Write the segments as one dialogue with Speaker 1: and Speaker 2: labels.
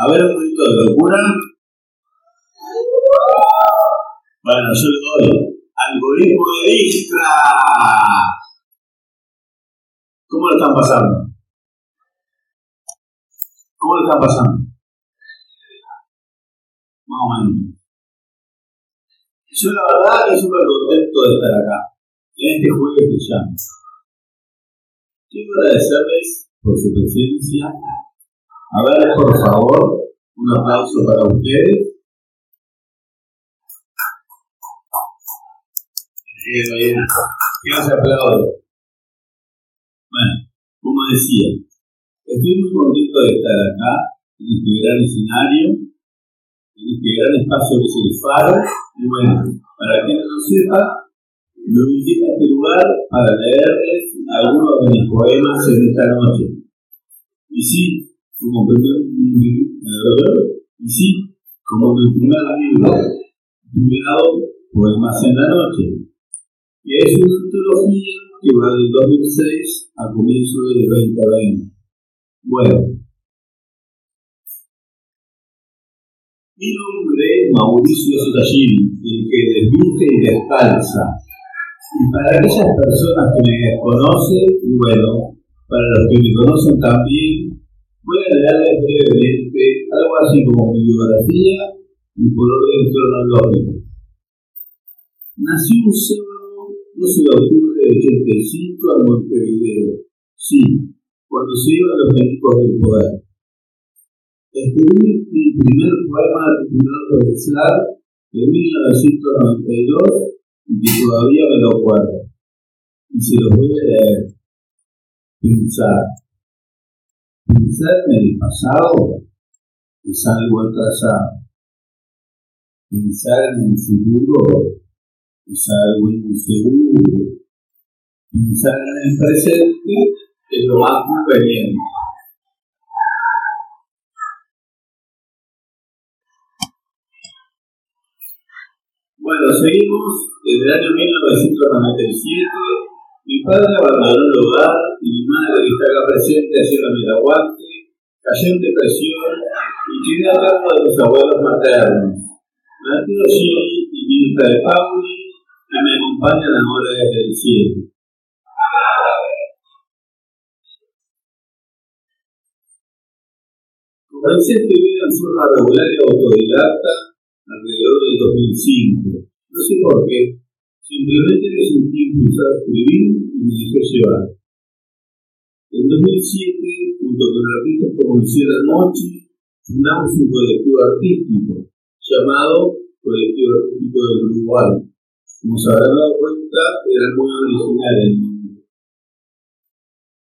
Speaker 1: A ver un poquito de locura. Bueno, yo le doy. Algoritmo de Istra. ¿Cómo lo están pasando? ¿Cómo lo están pasando? Más o menos. Yo la verdad estoy súper contento de estar acá, en este jueves llama. Quiero agradecerles por su presencia. A ver, por favor, un aplauso para ustedes. Bien. ¿Qué se aplaude? Bueno, como decía, estoy muy contento de estar acá, en este gran escenario, en este gran espacio que es. Y bueno, para quien no lo sepa, me ubiqué en este lugar para leerles algunos de mis poemas en esta noche. Y sí, como y sí, como mi primer libro, titulado Poemas en la Noche, que es una antología que va del 2006 a comienzo del 2020. Bueno, mi nombre es Mauricio Sotagini, el que desviste y descalza. Y para aquellas personas que me desconocen, y bueno, para los que me conocen también, voy a leerles brevemente algo así como mi biografía y por orden cronológico. Nací un sábado 12 de octubre de 85 a Montevideo. Sí, cuando se iban los equipos del poder. Escribí mi primer poema titulado Pensar en 1992 y que todavía me lo acuerdo. Y se lo voy a leer. Pensar. Pensar en el pasado es algo atrasado. Pensar en el futuro es algo inseguro. Pensar en el presente es lo más conveniente. Bueno, seguimos desde el año 1997. Mi padre abandonó el hogar y mi madre, que está acá presente, haciéndome el aguante, cayó en depresión y quedé a cargo de los abuelos maternos. Mateo Gini y Mirta de Pauli que me acompañan ahora desde el cielo. Comencé a escribir en forma regular y autodidacta alrededor del 2005. No sé por qué. Simplemente me sentí impulsado a escribir y me dejé llevar. En 2007, junto con artistas como Luciana Mochi, fundamos un colectivo artístico llamado Colectivo Artístico del Uruguay, como se habrán dado cuenta, era muy original el nombre.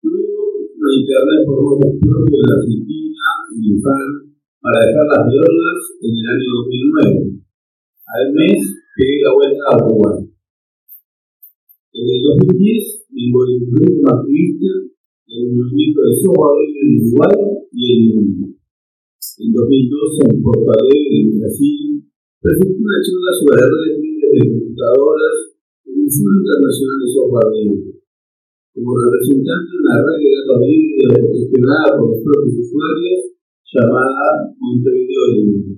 Speaker 1: Luego, la Internet formó un propio de Argentina y Luján para dejar las drogas en el año 2009. Al mes pegué la vuelta a Uruguay. En el 2010 me involucré como activista en el movimiento de software en Uruguay y en. En 2012, en Porto Alegre, en Brasil, presenté una charla sobre redes de computadoras en el Foro Internacional de Software Libre. Como representante de una red de datos libres gestionada por los propios usuarios llamada Montevideo Libre.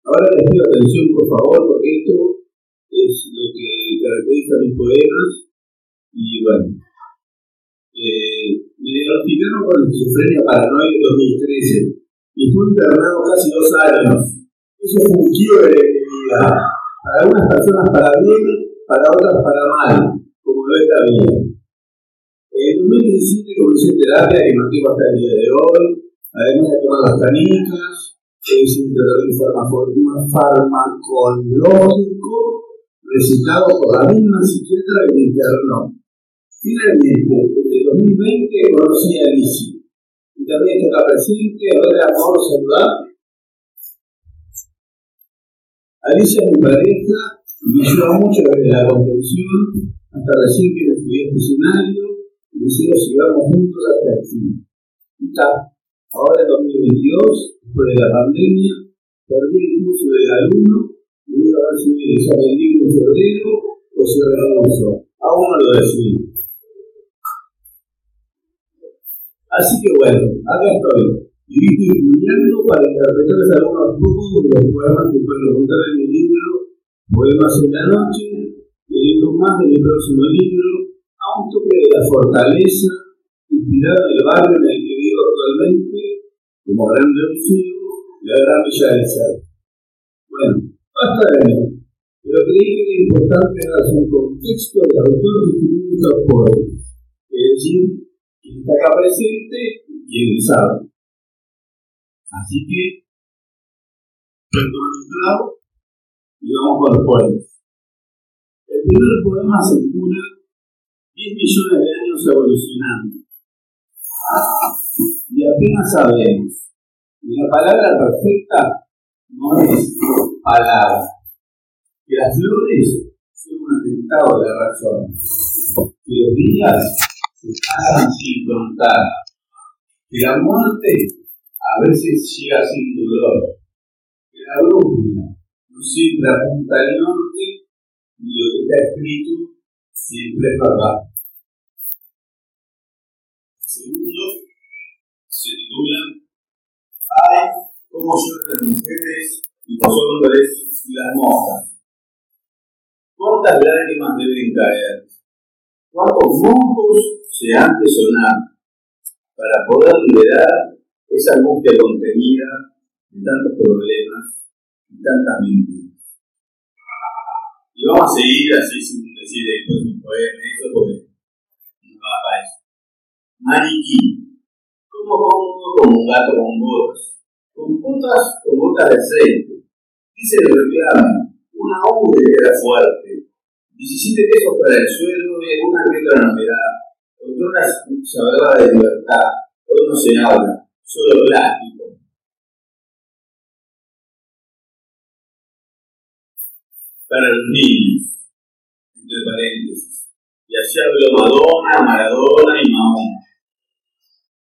Speaker 1: Ahora les pido atención, por favor, porque esto es lo que caracteriza mis poemas. Y bueno, eh, me diagnosticaron con esquizofrenia paranoide en 2013 y estuve internado casi dos años. Eso fue un quiebre para algunas personas para bien, para otras para mal, como lo es la vida. En 2017 comencé terapia que mantengo hasta el día de hoy, además de tomar las canicas, es un tratamiento farmacológico recitado por la misma psiquiatra que me internó. Finalmente, desde 2020 conocí a Alicia y también está presente, a ver, amor, saludar Alicia es mi pareja y me ayuda mucho desde la contención hasta recién que me subí a este escenario y deseo sigamos juntos hasta el fin. Y está, ahora en 2022, después de la pandemia, perdí el curso del alumno y voy a ver si me examen libre en febrero o si renuncio. Aún no lo decidí. Así que bueno, acá estoy, y viste estudiando para interpretar algunos pocos de los poemas que pueden encontrar en mi libro, Poemas en la Noche, y algunos más de mi próximo libro, a un toque de la fortaleza, inspirado en el barrio en el que vivo actualmente, como gran reducido, la gran Villa del Cerro. Bueno, basta de mí, pero creí que era importante darse un contexto del autor que estos poemas, es decir, quien está acá presente y quien sabe. Así que, perdón un trago y vamos con los poemas. El primer poema se cura 10 millones de años evolucionando. Y apenas sabemos que la palabra perfecta no es palabra. Que las flores son un atentado de la razón. Que los días se pasan sin contar. Que la muerte a veces llega sin dolor. Que la brújula no siempre apunta al norte y lo que está escrito siempre es verdad. Segundo se titula Ay, cómo lloran las mujeres y los hombres y las moscas. ¿Cuántas lágrimas deben caer? ¿Cuántos mocos se han de sonar para poder liberar esa angustia contenida de tantos problemas y tantas mentiras. Y vamos a seguir así sin decir esto es un poema, eso porque no va a eso. Maniquí. ¿Cómo pongo como un gato con botas? Con botas con botas de aceite. Dice el reclamo, una U de era fuerte. 17 pesos para el suelo y alguna que otra novedad. Otras se hablaba de libertad, hoy no se habla solo plástico. Para los niños, entre paréntesis. Y así habló Madonna, Maradona y Mahoma.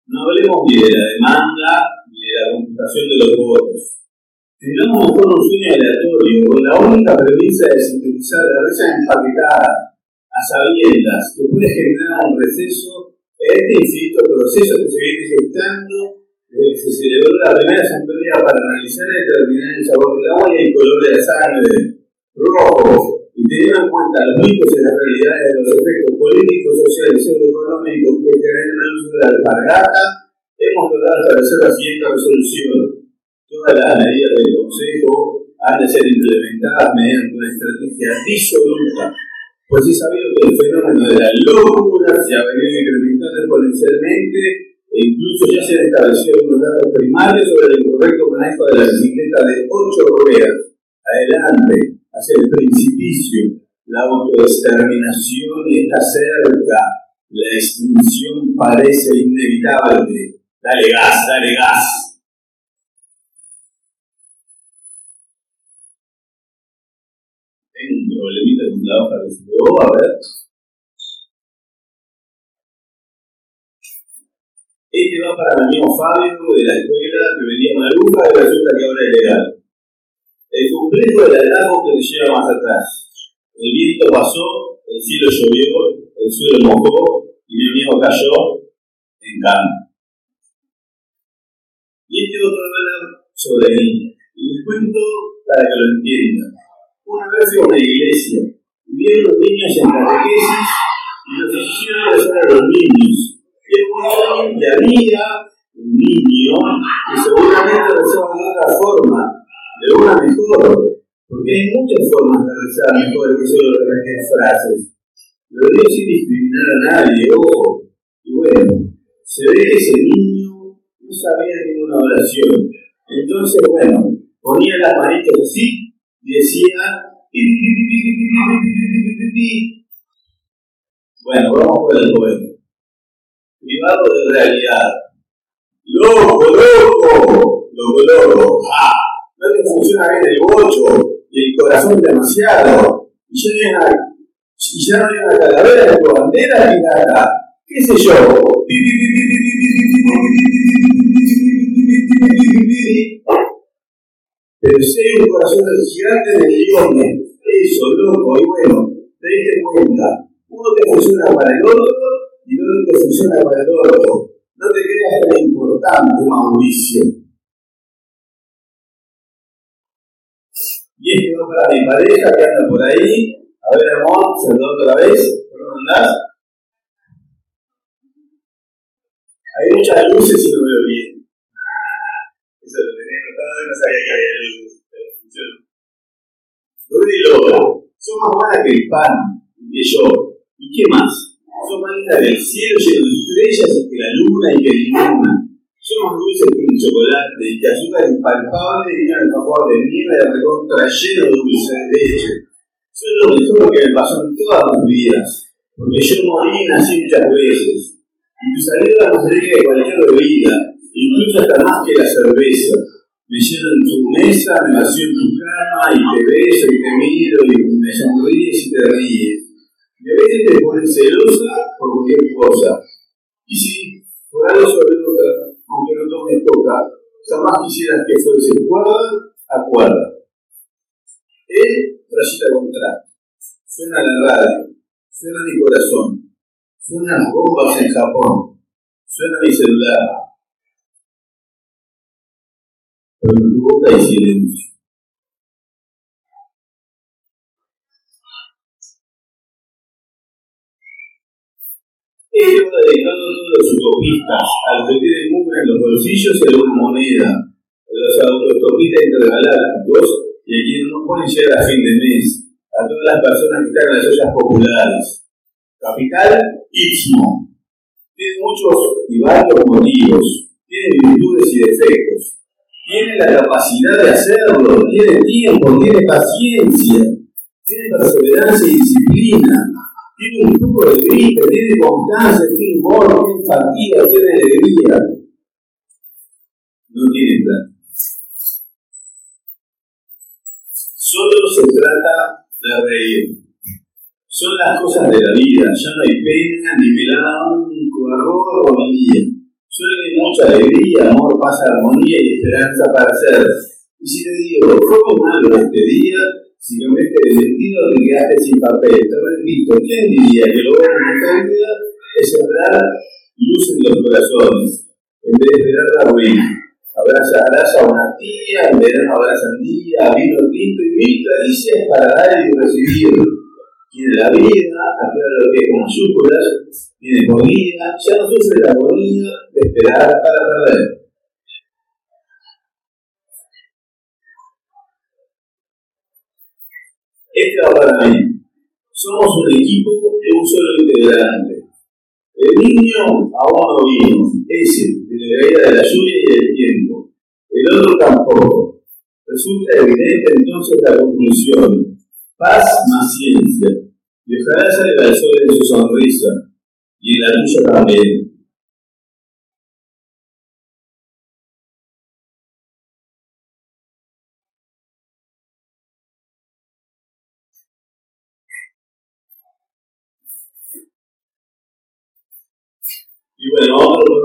Speaker 1: No hablemos ni de la demanda la computación de los votos. Tengamos mejor un sueño aleatorio la única premisa de sintetizar la risa empaquetada a sabiendas que puede generar un receso en este infinito proceso que se viene gestando se celebró la primera asamblea para analizar y determinar el sabor del agua y el color de la sangre, rojo, y teniendo en cuenta los mitos y las realidades de los efectos políticos, sociales y económicos que generan el uso de la alpargata, hemos logrado establecer la siguiente resolución. Todas las medidas del Consejo han de ser implementadas mediante una estrategia disoluta, pues es sabido que el fenómeno de la locura se ha venido incrementando exponencialmente e incluso ya se han establecido unos datos primarios sobre el incorrecto manejo de la bicicleta de ocho ruedas. Adelante, hacia el principicio, la autoexterminación está cerca, la extinción parece inevitable. Dale gas, dale gas. Tengo un problemita con la hoja que se a ver. Este va para mi amigo Fabio de la escuela que venía maluca y resulta que ahora es legal. El complejo del hallazgo que te lleva más atrás. El viento pasó, el cielo llovió, el suelo mojó y mi amigo cayó en cama. Y este otro habla sobre mí. Y les cuento para que lo entiendan. Una vez fui una iglesia y los niños en catequesis y los hicieron rezar a los niños y había un niño que seguramente rezaba de otra forma, de una mejor, porque hay muchas formas de rezar mejor que solo repetir frases. Pero Dios sin discriminar a nadie, ojo. Y bueno, se ve que ese niño no sabía ninguna oración. Entonces, bueno, ponía las manitos así y decía. Bueno, vamos por el poema privado de realidad. Loco, loco, loco, loco. ¡Ah! No te funciona bien el bocho y el corazón demasiado. Y ya, no hay y ya una calavera tu bandera ni nada. ¿Qué sé yo? Pero si hay un corazón gigante de millones, eso, loco, y bueno, te diste cuenta. Uno te funciona para el otro y no te funciona para el otro. No te creas tan importante Mauricio. Y este va para mi pareja que anda por ahí. A ver, amor, saluda otra vez. ¿Por andás? Hay muchas luces y no veo bien. No sabía que había luces, pero funciona. Lola, son más buenas que el pan, que yo. ¿Y qué más? Son más lindas que el cielo lleno de estrellas que la luna y que ninguna. Son más dulces que un chocolate y que azúcar impalpable y un favor de nieve de recontra lleno de dulce de leche. Son lo mejor que me pasó en todas mis vidas, porque yo morí y nací muchas veces. Y tu salida más rica que cualquier bebida, incluso hasta más que la cerveza. Me en tu mesa, me en tu cama y te beso y te miro y me sonríes y te ríes. Y a veces te pones celosa por cualquier cosa. Y si por algo sobre aunque no tomes coca, jamás quisieras que fuese cuerda a cuerda. Él, rayita contrario. Suena la radio, suena mi corazón, suenan bombas en Japón, suena mi celular. Tu boca hay silencio. Ellos todos los utopistas, al tiene mugre en los bolsillos alguna moneda, a los autostopistas intergalácticos y a quienes no pueden llegar a fin de mes, a todas las personas que están en las ollas populares. Capital, Istmo. Tiene muchos y varios motivos, tiene virtudes y defectos, tiene la capacidad de hacerlo, tiene tiempo, tiene paciencia, tiene perseverancia y disciplina, tiene un poco de gripe, tiene constancia, tiene humor, tiene fatiga, tiene alegría. No tiene plan. Solo se trata de reír. Son las cosas de la vida, ya no hay pena, ni melada, un error o día. Hay mucha alegría, amor, paz, armonía y esperanza para ser. Y si te digo, fue muy malo este día, si no metes el sentido te quedaste sin papel, te repito, ¿quién diría que lo bueno en vida es sembrar luz en los corazones, en vez de esperar la ruina? Abraza, abraza a una tía, en verano abraza día, vino tinto y mil caricias para dar y recibir. Tiene la vida, aclara lo que es con mayúsculas, tiene comida, ya no sufre la de esperar para perder. Este va para mí. Somos un equipo de un solo integrante. El niño aún no vino, ese, de la caída de la lluvia y del tiempo. El otro tampoco. Resulta evidente entonces la conclusión. Paz más ciencia. Y ojalá salga el sol en su sonrisa, y en la tuya también.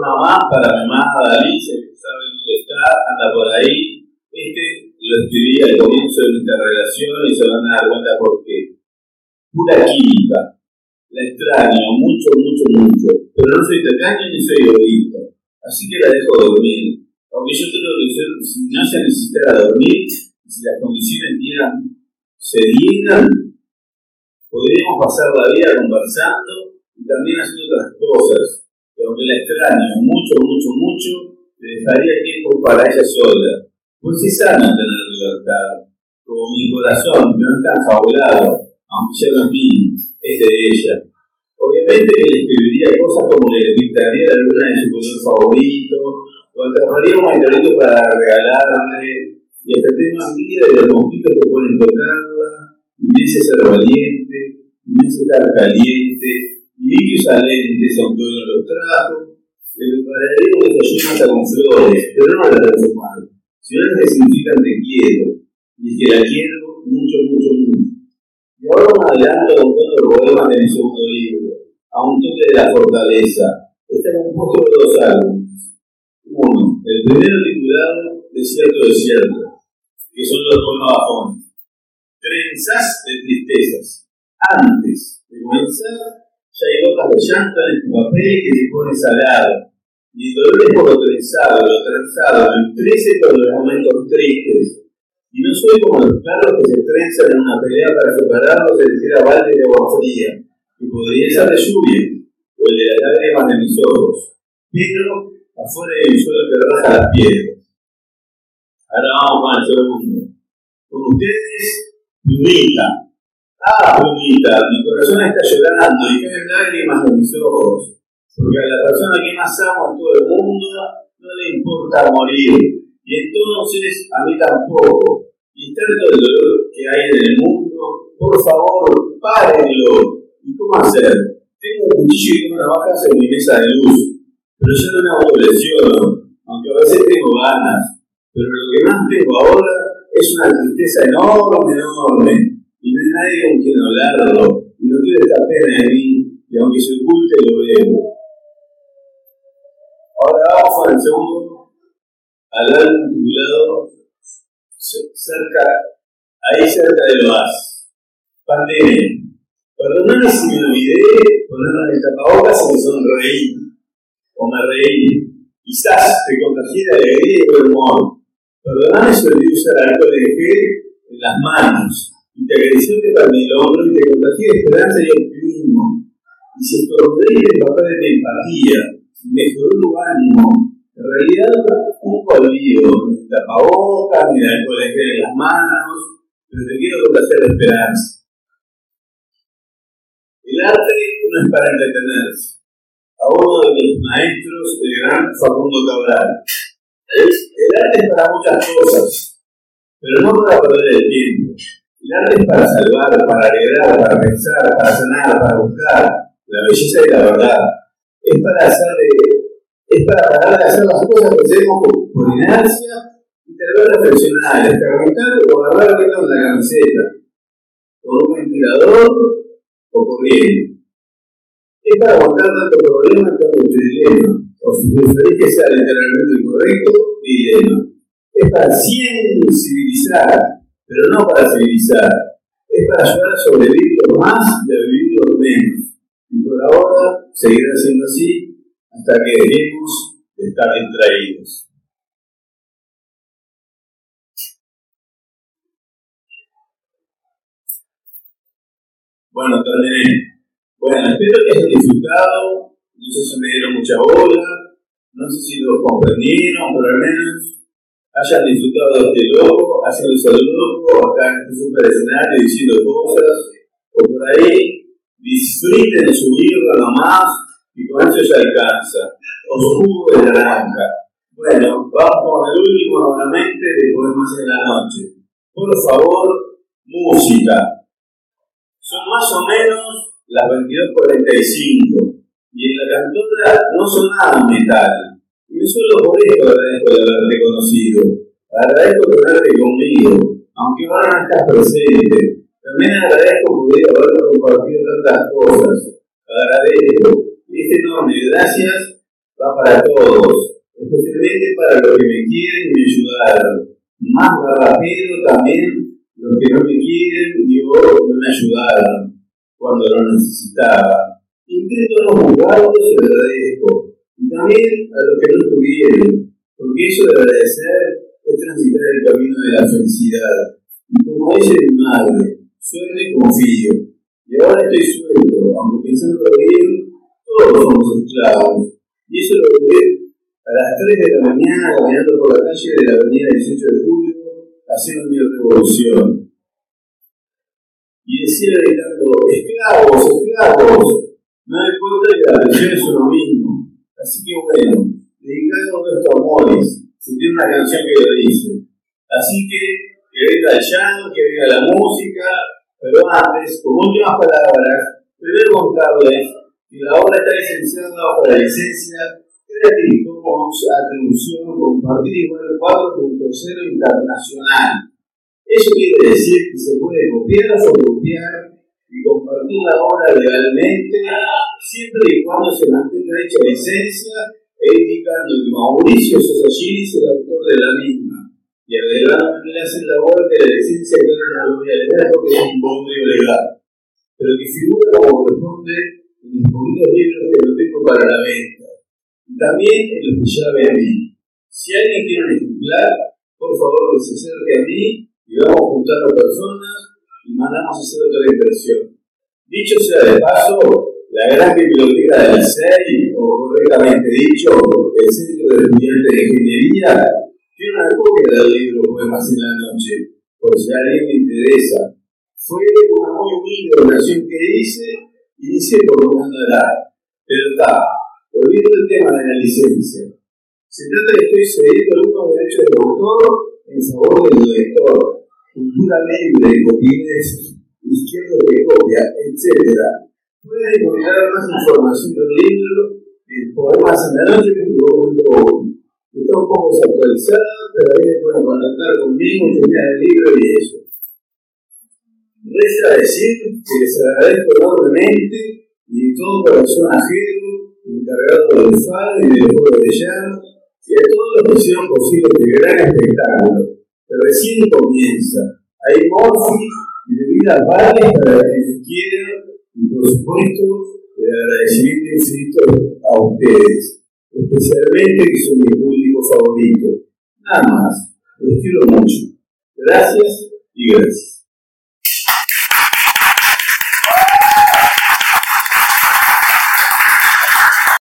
Speaker 1: Bueno, otro tema más para mi amada Alicia, que sabe dónde está, anda por ahí. Este lo escribí al comienzo de nuestra relación y se van a dar cuenta por qué. Pura química. La extraño mucho, mucho, mucho. Pero no soy tacaño ni soy egoísta. Así que la dejo dormir. Aunque yo creo que si no se necesitara dormir, si las condiciones dieran, se dieran, podríamos pasar la vida conversando y también haciendo otras cosas aunque la extraño mucho, mucho, mucho, le dejaría tiempo para ella sola. Pues es sano tener libertad, como mi corazón, no está fabulado, aunque ya no es es de ella. Obviamente que le escribiría cosas como le pintaría la luna de su color favorito, o atraparía un meteorito para regalarle, y hasta tengo envidia de los mosquitos que pueden tocarla, y me hace ser valiente, me hace estar caliente, lentes, aunque hoy no los trajo. El paradigma de ayuda hasta con flores, pero no la transformar, sino las que significan te quiero, y es que la quiero mucho, mucho, mucho. Y ahora me adelanto con poemas de mi segundo libro, a un toque de la fortaleza. Está compuesto de dos álbumes. Uno, el primero titulado Desierto, Desierto, que son los poemas bajones. Trenzas de tristezas. Antes de comenzar ya hay gotas de llanto en tu papel que se pone salado. Mi dolor es por lo trenzado, lo trenzado, me trece por los momentos tristes. Y no soy como los perros que se trenzan en una pelea para separarlos de tierra balde de agua fría, que podría ser de lluvia, o el de las lágrimas de mis ojos. Pero afuera hay un suelo que raja las piedras. Ahora vamos con el segundo. Con ustedes, Plumita. Ah, Plumita, mi corazón está llorando y caen lágrimas de mis ojos porque a la persona que más amo en todo el mundo no le importa morir. Y entonces a mí tampoco. Y tanto el dolor que hay en el mundo, por favor, párenlo. ¿Y cómo hacer? Tengo un cuchillo y una navaja en mi mesa de luz, pero yo no me autolesiono, aunque a veces tengo ganas. Pero lo que más tengo ahora es una tristeza enorme, enorme, nadie con quien hablarlo, y no quiero esta pena en mí, y aunque se oculte lo veo. Ahora vamos con el segundo, al titulado cerca, ahí cerca de lo as. Pandemia. Perdóname si me olvidé ponerme el tapabocas y me sonreí, o me reí. Quizás te contagié de alegría y buen humor. Perdóname si olvidé usar alcohol de gel en las manos, y te acarició para el hombro y te de esperanza y optimismo. Y si estornudé el papel de empatía, mejoró tu ánimo. En realidad, un olvido, ni tapabocas, ni el alcohol en las manos, pero te quiero contagiar la esperanza. El arte no es para entretenerse. A uno de mis maestros, el gran Facundo Cabral. El, arte es para muchas cosas, pero no para perder el tiempo. El arte es para salvar, para alegrar, para pensar, para sanar, para buscar la belleza y la verdad es para hacer es para parar de hacer las cosas que hacemos por, inercia y tal reflexionar, experimentar o agarrar con la camiseta, con un ventilador o corriendo. Es para aguantar tanto problema como dilema, o si preferís que sea literalmente correcto, dilema. Es para civilizar, pero no para civilizar. Es para ayudar a sobrevivir lo más y a vivir lo menos y por ahora seguirá siendo así hasta que dejemos de estar distraídos. Bueno, terminé. Bueno, espero que hayan disfrutado. No sé si me dieron mucha bola, no sé si lo comprendieron, pero al menos hayan disfrutado de este loco, haciéndose el loco acá en este super escenario diciendo cosas, o por ahí disfruten su birra nomás y con eso ya alcanza. O jugo de naranja. Bueno, vamos con el último nuevamente después más en la noche. Por favor, música. Son más o menos las 22.45 y en la cantora no son nada metal. Y solo por eso agradezco de haberte conocido. Agradezco tenerte conmigo, aunque ahora no estás presente. También agradezco poder haber compartido tantas cosas. Agradezco. Este enorme gracias va para todos, especialmente para los que me quieren y me ayudaron. Más rápido también los que no me quieren y no me ayudaron cuando lo necesitaba. Intento no juzgarlos y agradezco. Y también a los que no estuvieron, porque eso de agradecer transitar el camino de la felicidad. Y como dice mi madre, suelto y confío. Y ahora estoy suelto, aunque pensando bien, todos somos esclavos. Y eso lo ve a las 3 de la mañana caminando por la calle de la avenida 18 de julio, haciendo mi revolución. Y decía gritando, esclavos, esclavos, no hay cuenta que la religión es uno mismo. Así que bueno, dedicado a nuestros amores, se tiene una canción que lo dice. Así que que venga el llanto, que venga la música, pero antes, como últimas palabras, primero contarles que la obra está licenciada bajo la licencia Creative Commons Atribución Compartir Igual 4.0 Internacional. Eso quiere decir que se puede copiar o copiar y compartir la obra legalmente, siempre y cuando se mantenga dicha licencia, e indicando que Mauricio Sosa es el autor de la misma y agregaron le hacen la labor de la licencia que no la voy a leer porque es un bombe legal, pero que figura como corresponde en los poquitos libros que lo tengo para la venta. y también en los que ya ven Si alguien quiere un ejemplar, por favor que se acerque a mí y vamos juntando personas y mandamos a hacer otra impresión. Dicho sea de paso, la gran biblioteca del CEI, o correctamente dicho, el Centro de Estudiantes de Ingeniería, tiene una copia del libro Poemas en la Noche, por si a alguien le interesa. Fue una muy humilde donación que hice y hice por un andar. Pero está, volviendo al tema de la licencia. Se trata de que estoy cediendo algunos derechos de autor en favor del lector, cultura libre, copines, izquierdo de copia, etc. Pueden encontrar más información del libro en poemas en la noche que Está un poco desactualizada, pero ahí pueden contactar conmigo, terminar el libro y eso. Resta decir que les agradezco enormemente y de todo corazón ajeno, encargado del FAD y del juego de jazz, y a todos los que hicieron posible este gran espectáculo, que recién comienza. Hay morfi y bebidas varias para quienes quieran, y por supuesto, el agradecimiento infinito a ustedes, especialmente que son mi público favorito. Nada más, los quiero mucho. Gracias y gracias.